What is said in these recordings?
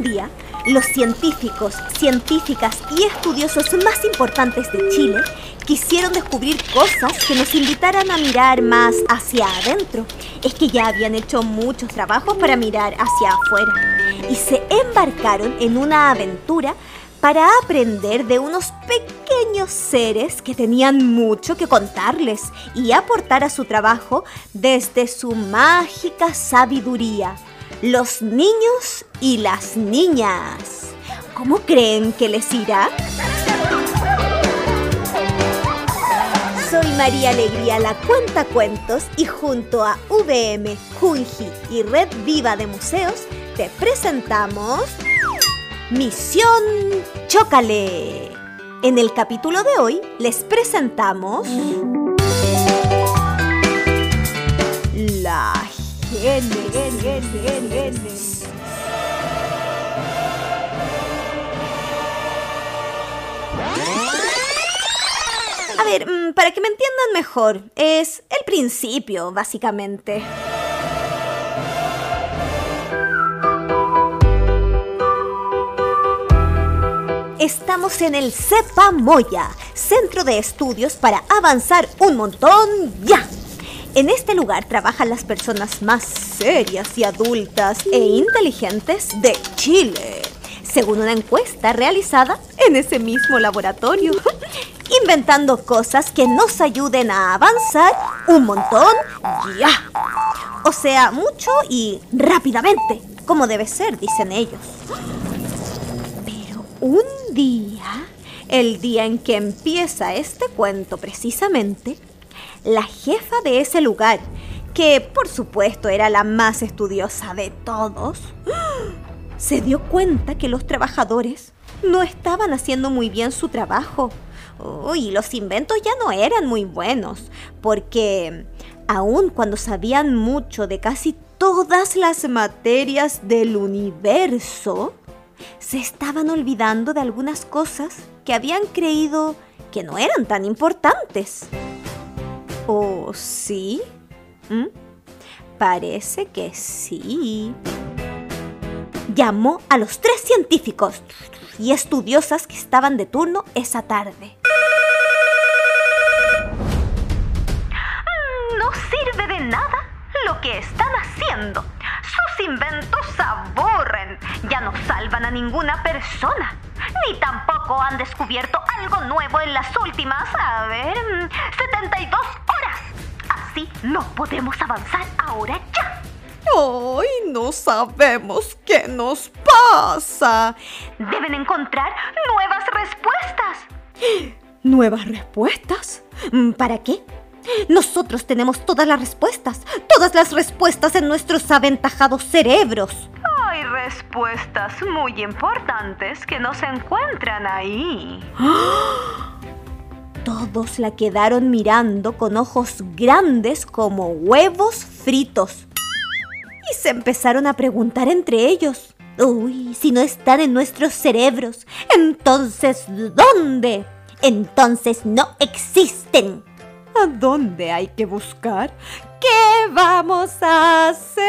Día, los científicos, científicas y estudiosos más importantes de Chile quisieron descubrir cosas que nos invitaran a mirar más hacia adentro. Es que ya habían hecho muchos trabajos para mirar hacia afuera y se embarcaron en una aventura para aprender de unos pequeños seres que tenían mucho que contarles y aportar a su trabajo desde su mágica sabiduría. Los niños y las niñas. ¿Cómo creen que les irá? Soy María Alegría, la cuenta cuentos, y junto a VM, Junji y Red Viva de Museos, te presentamos Misión Chócale. En el capítulo de hoy les presentamos A ver, mm, para que me entiendan mejor, es el principio, básicamente. Estamos en el CEPA Moya, Centro de Estudios para Avanzar un Montón Ya. En este lugar trabajan las personas más serias y adultas e inteligentes de Chile, según una encuesta realizada en ese mismo laboratorio, inventando cosas que nos ayuden a avanzar un montón ya. O sea, mucho y rápidamente, como debe ser, dicen ellos. Pero un día, el día en que empieza este cuento precisamente, la jefa de ese lugar, que por supuesto era la más estudiosa de todos, se dio cuenta que los trabajadores no estaban haciendo muy bien su trabajo. Uy, los inventos ya no eran muy buenos, porque aun cuando sabían mucho de casi todas las materias del universo, se estaban olvidando de algunas cosas que habían creído que no eran tan importantes. ¿O sí? ¿Mm? Parece que sí. Llamó a los tres científicos y estudiosas que estaban de turno esa tarde. No sirve de nada lo que están haciendo. Sus inventos aburren. Ya no salvan a ninguna persona. Ni tampoco han descubierto algo nuevo en las últimas, a ver, 72 horas. Así no podemos avanzar ahora ya. ¡Ay, no sabemos qué nos pasa! Deben encontrar nuevas respuestas. ¿Nuevas respuestas? ¿Para qué? Nosotros tenemos todas las respuestas, todas las respuestas en nuestros aventajados cerebros. Hay respuestas muy importantes que no se encuentran ahí. Todos la quedaron mirando con ojos grandes como huevos fritos. Y se empezaron a preguntar entre ellos. Uy, si no están en nuestros cerebros, entonces ¿dónde? Entonces no existen. ¿A dónde hay que buscar? ¿Qué vamos a hacer?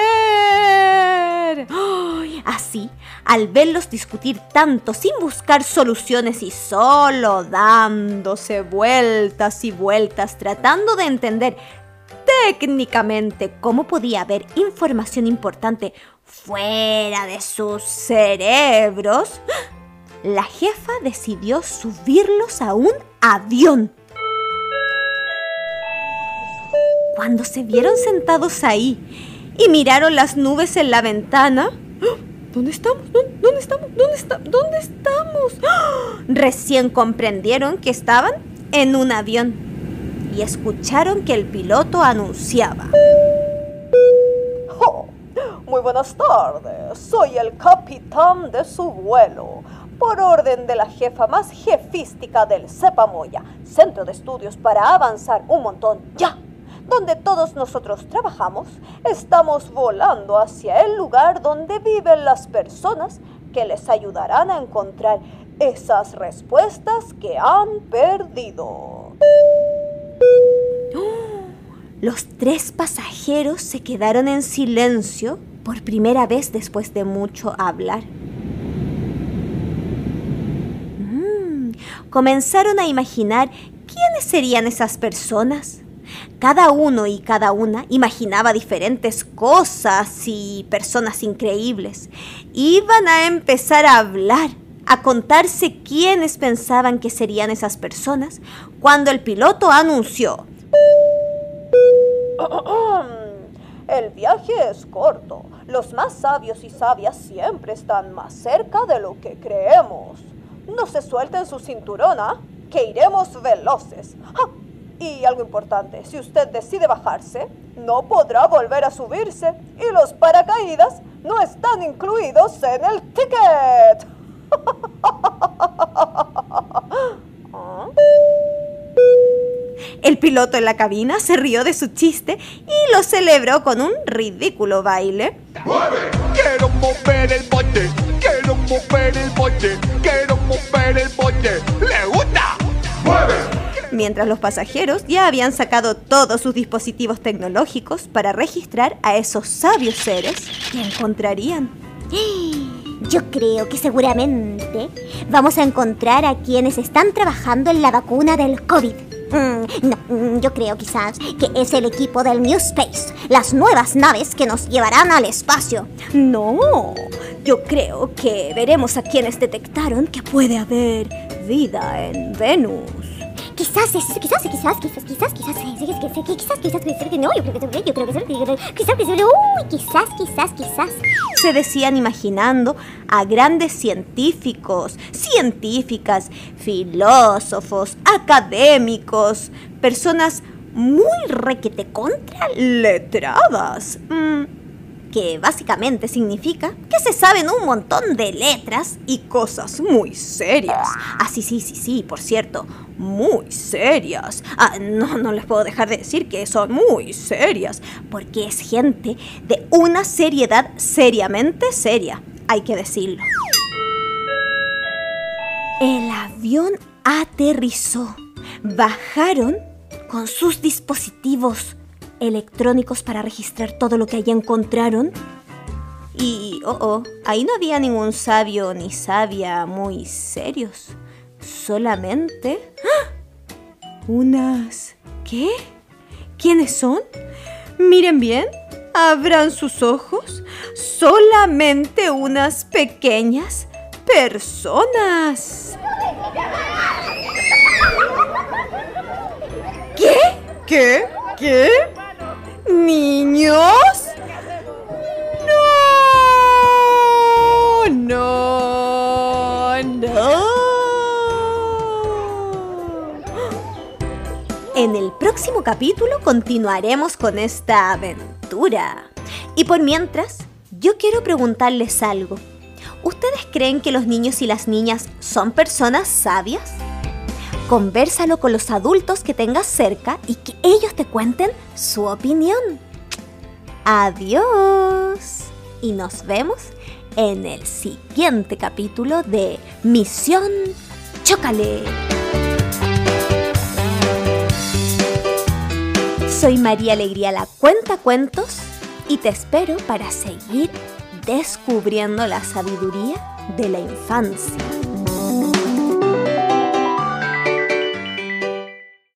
Así, al verlos discutir tanto sin buscar soluciones y solo dándose vueltas y vueltas tratando de entender técnicamente cómo podía haber información importante fuera de sus cerebros, la jefa decidió subirlos a un avión. Cuando se vieron sentados ahí y miraron las nubes en la ventana, ¿Dónde estamos? ¿Dónde, estamos? ¿Dónde, está? ¿Dónde estamos? Recién comprendieron que estaban en un avión y escucharon que el piloto anunciaba. Oh, muy buenas tardes, soy el capitán de su vuelo. Por orden de la jefa más jefística del Cepamoya, Centro de Estudios para Avanzar un Montón Ya donde todos nosotros trabajamos, estamos volando hacia el lugar donde viven las personas que les ayudarán a encontrar esas respuestas que han perdido. Los tres pasajeros se quedaron en silencio por primera vez después de mucho hablar. Mm, comenzaron a imaginar quiénes serían esas personas. Cada uno y cada una imaginaba diferentes cosas y personas increíbles. Iban a empezar a hablar, a contarse quiénes pensaban que serían esas personas, cuando el piloto anunció. El viaje es corto. Los más sabios y sabias siempre están más cerca de lo que creemos. No se suelten su cinturón, ¿ah? Que iremos veloces. Y algo importante, si usted decide bajarse, no podrá volver a subirse y los paracaídas no están incluidos en el ticket. El piloto en la cabina se rió de su chiste y lo celebró con un ridículo baile. ¡Mueve! Quiero mover el bote, quiero mover el bote, quiero mover el bote. ¿Le gusta? ¡Mueve! Mientras los pasajeros ya habían sacado todos sus dispositivos tecnológicos para registrar a esos sabios seres que encontrarían. Yo creo que seguramente vamos a encontrar a quienes están trabajando en la vacuna del COVID. Mm, no, mm, yo creo quizás que es el equipo del New Space, las nuevas naves que nos llevarán al espacio. No, yo creo que veremos a quienes detectaron que puede haber vida en Venus quizás, quizás, quizás, quizás, quizás, quizás, quizás, quizás, quizás, quizás, yo creo que yo creo que quizás, quizás, quizás, quizás. Se decían imaginando a grandes científicos, científicas, filósofos, académicos, personas muy requete contra. Que básicamente significa que se saben un montón de letras y cosas muy serias. Ah, sí, sí, sí, sí, por cierto, muy serias. Ah, no, no les puedo dejar de decir que son muy serias, porque es gente de una seriedad seriamente seria, hay que decirlo. El avión aterrizó. Bajaron con sus dispositivos electrónicos para registrar todo lo que allí encontraron. Y, oh, oh, ahí no había ningún sabio ni sabia muy serios solamente... ¡Ah! Unas... ¿Qué? ¿Quiénes son? Miren bien, abran sus ojos. Solamente unas pequeñas personas. ¿Qué? ¿Qué? ¿Qué? ¿Niños? No, no, no. En el próximo capítulo continuaremos con esta aventura. Y por mientras, yo quiero preguntarles algo. ¿Ustedes creen que los niños y las niñas son personas sabias? Convérsalo con los adultos que tengas cerca y que ellos te cuenten su opinión. Adiós. Y nos vemos en el siguiente capítulo de Misión Chócale. Soy María Alegría la Cuenta Cuentos y te espero para seguir descubriendo la sabiduría de la infancia.